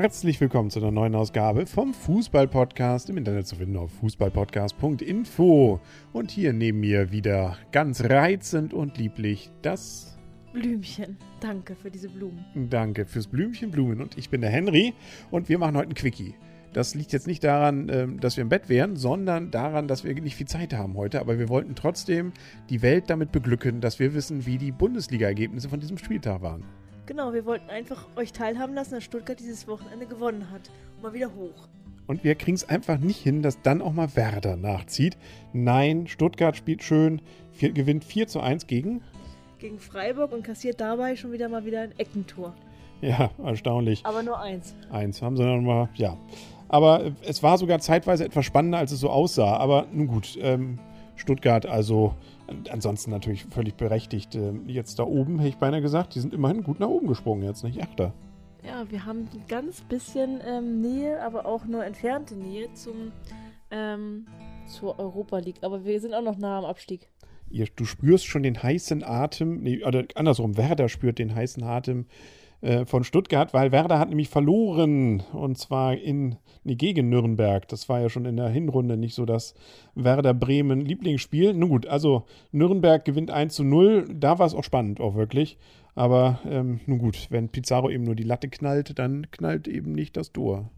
Herzlich willkommen zu einer neuen Ausgabe vom Fußball-Podcast. Im Internet zu finden auf fußballpodcast.info. Und hier neben mir wieder ganz reizend und lieblich das Blümchen. Danke für diese Blumen. Danke fürs Blümchen Blumen. Und ich bin der Henry und wir machen heute ein Quickie. Das liegt jetzt nicht daran, ähm, dass wir im Bett wären, sondern daran, dass wir nicht viel Zeit haben heute. Aber wir wollten trotzdem die Welt damit beglücken, dass wir wissen, wie die Bundesliga-Ergebnisse von diesem Spieltag waren. Genau, wir wollten einfach euch teilhaben lassen, dass Stuttgart dieses Wochenende gewonnen hat. Mal wieder hoch. Und wir kriegen es einfach nicht hin, dass dann auch mal Werder nachzieht. Nein, Stuttgart spielt schön, vier, gewinnt 4 zu 1 gegen. Gegen Freiburg und kassiert dabei schon wieder mal wieder ein Eckentor. Ja, erstaunlich. Aber nur eins. Eins haben sie dann mal, ja. Aber es war sogar zeitweise etwas spannender, als es so aussah. Aber nun gut, ähm, Stuttgart also ansonsten natürlich völlig berechtigt. Ähm, jetzt da oben, hätte ich beinahe gesagt, die sind immerhin gut nach oben gesprungen jetzt, nicht? Achter. Ja, wir haben ein ganz bisschen ähm, Nähe, aber auch nur entfernte Nähe zum, ähm, zur Europa League. Aber wir sind auch noch nah am Abstieg. Ihr, du spürst schon den heißen Atem, nee, oder andersrum, Werder spürt den heißen Atem äh, von Stuttgart, weil Werder hat nämlich verloren und zwar in nee, gegen Nürnberg. Das war ja schon in der Hinrunde nicht so das Werder Bremen Lieblingsspiel. Nun gut, also Nürnberg gewinnt 1 zu 0. Da war es auch spannend, auch wirklich. Aber ähm, nun gut, wenn Pizarro eben nur die Latte knallt, dann knallt eben nicht das Tor.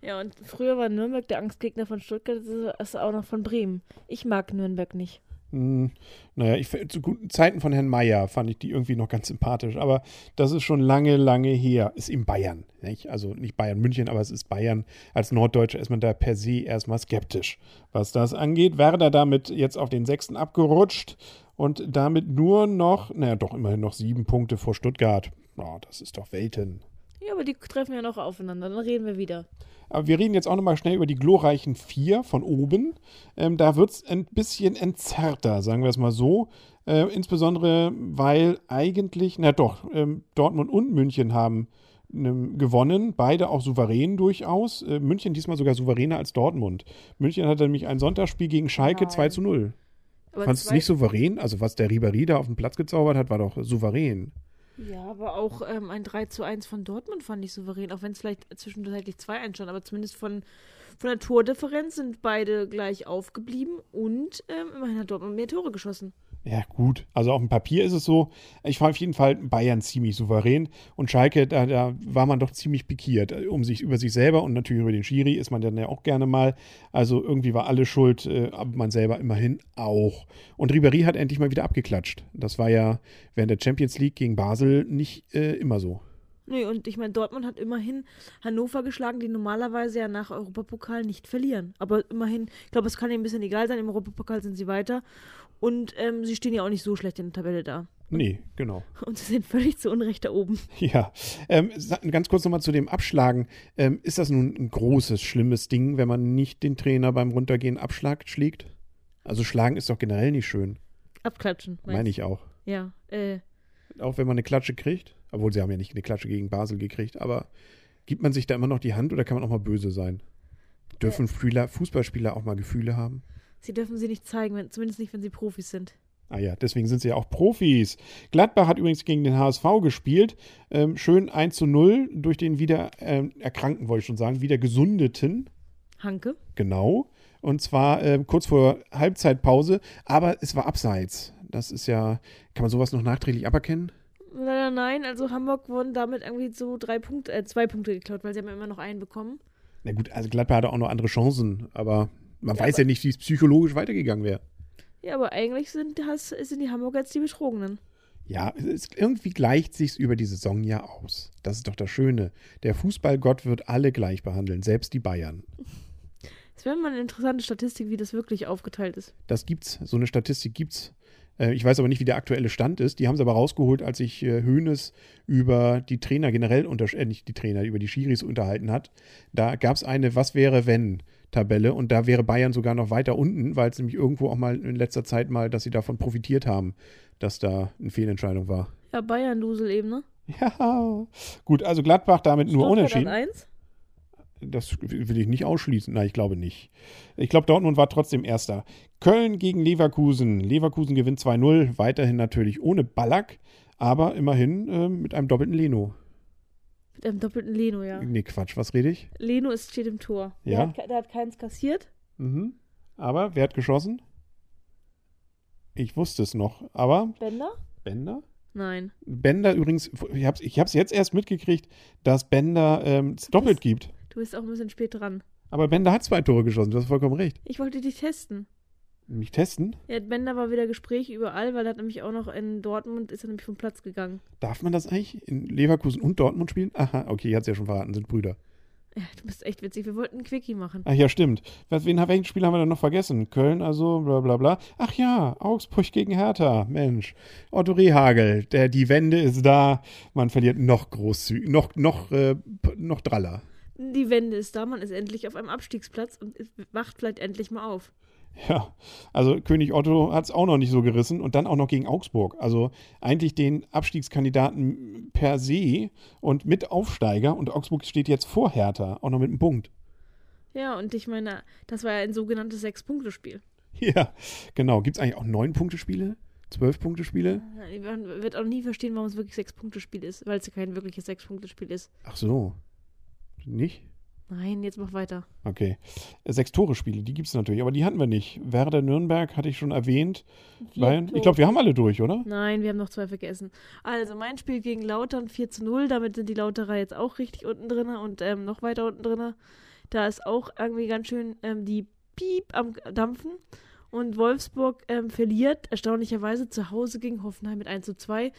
Ja, und früher war Nürnberg der Angstgegner von Stuttgart, das ist auch noch von Bremen. Ich mag Nürnberg nicht. Hm, naja, ich, zu guten Zeiten von Herrn Mayer fand ich die irgendwie noch ganz sympathisch, aber das ist schon lange, lange her. Ist in Bayern, nicht? Also nicht Bayern München, aber es ist Bayern. Als Norddeutscher ist man da per se erstmal skeptisch, was das angeht. Werder damit jetzt auf den sechsten abgerutscht und damit nur noch, naja, doch immerhin noch sieben Punkte vor Stuttgart. Oh, das ist doch Welten. Ja, aber die treffen ja noch aufeinander, dann reden wir wieder. Aber wir reden jetzt auch nochmal schnell über die glorreichen vier von oben. Ähm, da wird es ein bisschen entzerrter, sagen wir es mal so. Äh, insbesondere, weil eigentlich, na doch, ähm, Dortmund und München haben ähm, gewonnen, beide auch souverän durchaus. Äh, München diesmal sogar souveräner als Dortmund. München hatte nämlich ein Sonntagsspiel gegen Schalke Nein. 2 zu 0. Fandest du es nicht souverän? Also was der Ribéry da auf den Platz gezaubert hat, war doch souverän. Ja, aber auch ähm, ein 3 zu 1 von Dortmund fand ich souverän, auch wenn es vielleicht zwischenzeitlich 2-1 schon, aber zumindest von, von der Tordifferenz sind beide gleich aufgeblieben und ähm, immerhin hat Dortmund mehr Tore geschossen. Ja, gut. Also auf dem Papier ist es so. Ich war auf jeden Fall Bayern ziemlich souverän. Und Schalke, da, da war man doch ziemlich pikiert. Um sich, über sich selber und natürlich über den Schiri ist man dann ja auch gerne mal. Also irgendwie war alle schuld, äh, aber man selber immerhin auch. Und Ribéry hat endlich mal wieder abgeklatscht. Das war ja während der Champions League gegen Basel nicht äh, immer so. Nee, und ich meine, Dortmund hat immerhin Hannover geschlagen, die normalerweise ja nach Europapokal nicht verlieren. Aber immerhin, ich glaube, es kann ihnen ein bisschen egal sein, im Europapokal sind sie weiter. Und ähm, sie stehen ja auch nicht so schlecht in der Tabelle da. Nee, genau. Und sie sind völlig zu Unrecht da oben. Ja. Ähm, ganz kurz nochmal zu dem Abschlagen. Ähm, ist das nun ein großes, schlimmes Ding, wenn man nicht den Trainer beim Runtergehen abschlagt, schlägt? Also schlagen ist doch generell nicht schön. Abklatschen. Meine ich auch. Ja. Äh. Auch wenn man eine Klatsche kriegt? Obwohl, sie haben ja nicht eine Klatsche gegen Basel gekriegt, aber gibt man sich da immer noch die Hand oder kann man auch mal böse sein? Dürfen äh. Fußballspieler auch mal Gefühle haben? Sie dürfen sie nicht zeigen, wenn, zumindest nicht, wenn sie Profis sind. Ah ja, deswegen sind sie ja auch Profis. Gladbach hat übrigens gegen den HSV gespielt. Ähm, schön 1 zu 0 durch den wieder ähm, Erkrankten, wollte ich schon sagen, wieder Gesundeten. Hanke. Genau. Und zwar äh, kurz vor Halbzeitpause, aber es war abseits. Das ist ja, kann man sowas noch nachträglich aberkennen? Leider nein, also Hamburg wurden damit irgendwie so drei Punkte, äh, zwei Punkte geklaut, weil sie haben ja immer noch einen bekommen. Na gut, also Gladbach hatte auch noch andere Chancen, aber man ja, weiß ja nicht, wie es psychologisch weitergegangen wäre. Ja, aber eigentlich sind, das, sind die Hamburger jetzt die Betrogenen. Ja, es, irgendwie gleicht sich's über die Saison ja aus. Das ist doch das Schöne. Der Fußballgott wird alle gleich behandeln, selbst die Bayern. Es wäre mal eine interessante Statistik, wie das wirklich aufgeteilt ist. Das gibt's. So eine Statistik gibt's. Äh, ich weiß aber nicht, wie der aktuelle Stand ist. Die haben sie aber rausgeholt, als sich äh, Hoeneß über die Trainer generell, unter, äh, nicht die Trainer, über die Schiris unterhalten hat. Da gab es eine Was wäre wenn Tabelle und da wäre Bayern sogar noch weiter unten, weil es nämlich irgendwo auch mal in letzter Zeit mal, dass sie davon profitiert haben, dass da eine Fehlentscheidung war. Ja, Bayern-Dusel eben, ne? Ja, gut, also Gladbach damit nur unentschieden. Eins? Das will ich nicht ausschließen. Nein, ich glaube nicht. Ich glaube, Dortmund war trotzdem Erster. Köln gegen Leverkusen. Leverkusen gewinnt 2-0. Weiterhin natürlich ohne Ballack, aber immerhin äh, mit einem doppelten Leno. Mit einem doppelten Leno, ja. Nee, Quatsch, was rede ich? Leno ist, steht im Tor. Ja. Der hat, der hat keins kassiert. Mhm. Aber wer hat geschossen? Ich wusste es noch. Aber Bender? Bender? Nein. Bender übrigens, ich hab's, ich hab's jetzt erst mitgekriegt, dass Bender ähm, es doppelt gibt. Du bist auch ein bisschen spät dran. Aber Bender hat zwei Tore geschossen, du hast vollkommen recht. Ich wollte dich testen. Mich testen? Ja, Bender war wieder Gespräch überall, weil er hat nämlich auch noch in Dortmund, ist er nämlich vom Platz gegangen. Darf man das eigentlich in Leverkusen und Dortmund spielen? Aha, okay, hat's ja schon verraten, sind Brüder. Ja, du bist echt witzig. Wir wollten ein Quickie machen. Ach ja, stimmt. Was, wen, welchen Spiel haben wir denn noch vergessen? Köln, also, bla bla bla. Ach ja, Augsburg gegen Hertha. Mensch. Otto Rehagel, der, die Wende ist da. Man verliert noch großzügig, noch, noch, äh, noch draller. Die Wende ist da, man ist endlich auf einem Abstiegsplatz und wacht vielleicht endlich mal auf. Ja, also König Otto hat es auch noch nicht so gerissen und dann auch noch gegen Augsburg. Also eigentlich den Abstiegskandidaten per se und mit Aufsteiger und Augsburg steht jetzt vor Hertha, auch noch mit einem Punkt. Ja, und ich meine, das war ja ein sogenanntes Sechs-Punkte-Spiel. Ja, genau. Gibt es eigentlich auch neun Punkte-Spiele? Zwölf Punkte-Spiele? Man wird auch nie verstehen, warum es wirklich Sechs-Punkte-Spiel ist, weil es ja kein wirkliches Sechs-Punkte-Spiel ist. Ach so. Nicht? Nein, jetzt mach weiter. Okay. Äh, Sechs Tore-Spiele, die gibt es natürlich, aber die hatten wir nicht. Werder Nürnberg hatte ich schon erwähnt. Bayern, ich glaube, wir haben alle durch, oder? Nein, wir haben noch zwei vergessen. Also, mein Spiel gegen Lautern 4 zu 0. Damit sind die Lauterer jetzt auch richtig unten drin und ähm, noch weiter unten drin. Da ist auch irgendwie ganz schön ähm, die Piep am Dampfen. Und Wolfsburg ähm, verliert erstaunlicherweise zu Hause gegen Hoffenheim mit 1 zu 2.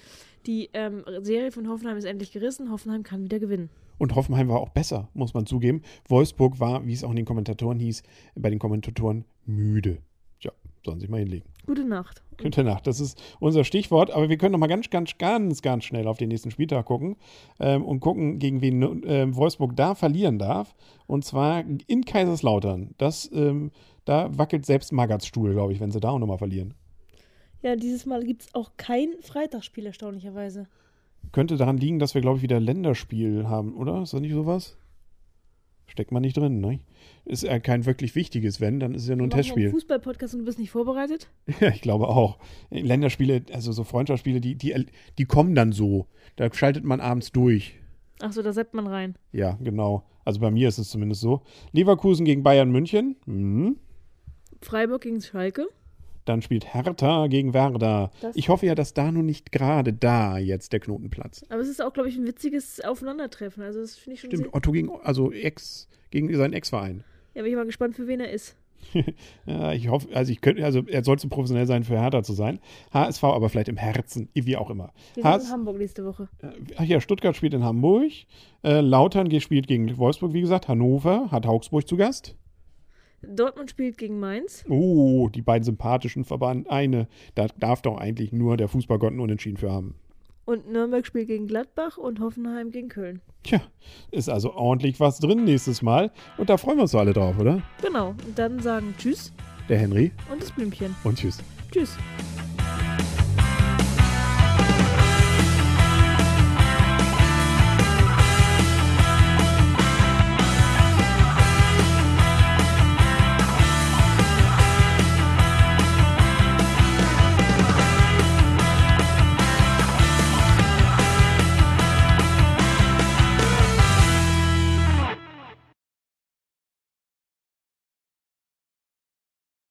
Die ähm, Serie von Hoffenheim ist endlich gerissen. Hoffenheim kann wieder gewinnen. Und Hoffenheim war auch besser, muss man zugeben. Wolfsburg war, wie es auch in den Kommentatoren hieß, bei den Kommentatoren müde. Ja, sollen sich mal hinlegen. Gute Nacht. Gute Nacht, das ist unser Stichwort. Aber wir können noch mal ganz, ganz, ganz, ganz schnell auf den nächsten Spieltag gucken ähm, und gucken, gegen wen ähm, Wolfsburg da verlieren darf. Und zwar in Kaiserslautern. Das, ähm, da wackelt selbst Magats Stuhl, glaube ich, wenn sie da auch noch mal verlieren. Ja, dieses Mal gibt es auch kein Freitagsspiel, erstaunlicherweise. Könnte daran liegen, dass wir, glaube ich, wieder Länderspiel haben, oder? Ist das nicht sowas? Steckt man nicht drin, ne? Ist ja kein wirklich wichtiges, wenn, dann ist es ja nur ein Testspiel. einen Fußball-Podcast und du bist nicht vorbereitet? Ja, ich glaube auch. Länderspiele, also so Freundschaftsspiele, die, die, die kommen dann so. Da schaltet man abends durch. Achso, da setzt man rein. Ja, genau. Also bei mir ist es zumindest so. Leverkusen gegen Bayern München. Mhm. Freiburg gegen Schalke. Dann spielt Hertha gegen Werder. Das- ich hoffe ja, dass da nun nicht gerade da jetzt der Knoten platzt. Aber es ist auch, glaube ich, ein witziges Aufeinandertreffen. Also das finde ich schon Stimmt. Otto gegen, also Ex, gegen seinen Ex-Verein. Ja, bin ich mal gespannt, für wen er ist. Ja, ich hoffe, also ich könnte, also er soll zu professionell sein, für Hertha zu sein. HSV aber vielleicht im Herzen, wie auch immer. Wir sind in Hamburg nächste Woche. Äh, Ach ja, Stuttgart spielt in Hamburg. Äh, Lautern spielt gegen Wolfsburg, wie gesagt. Hannover hat Augsburg zu Gast. Dortmund spielt gegen Mainz. Oh, die beiden sympathischen Vereine. Da darf doch eigentlich nur der Fußballgott einen Unentschieden für haben. Und Nürnberg spielt gegen Gladbach und Hoffenheim gegen Köln. Tja, ist also ordentlich was drin nächstes Mal. Und da freuen wir uns doch alle drauf, oder? Genau. Und dann sagen Tschüss Der Henry und das Blümchen. und tschüss. Tschüss.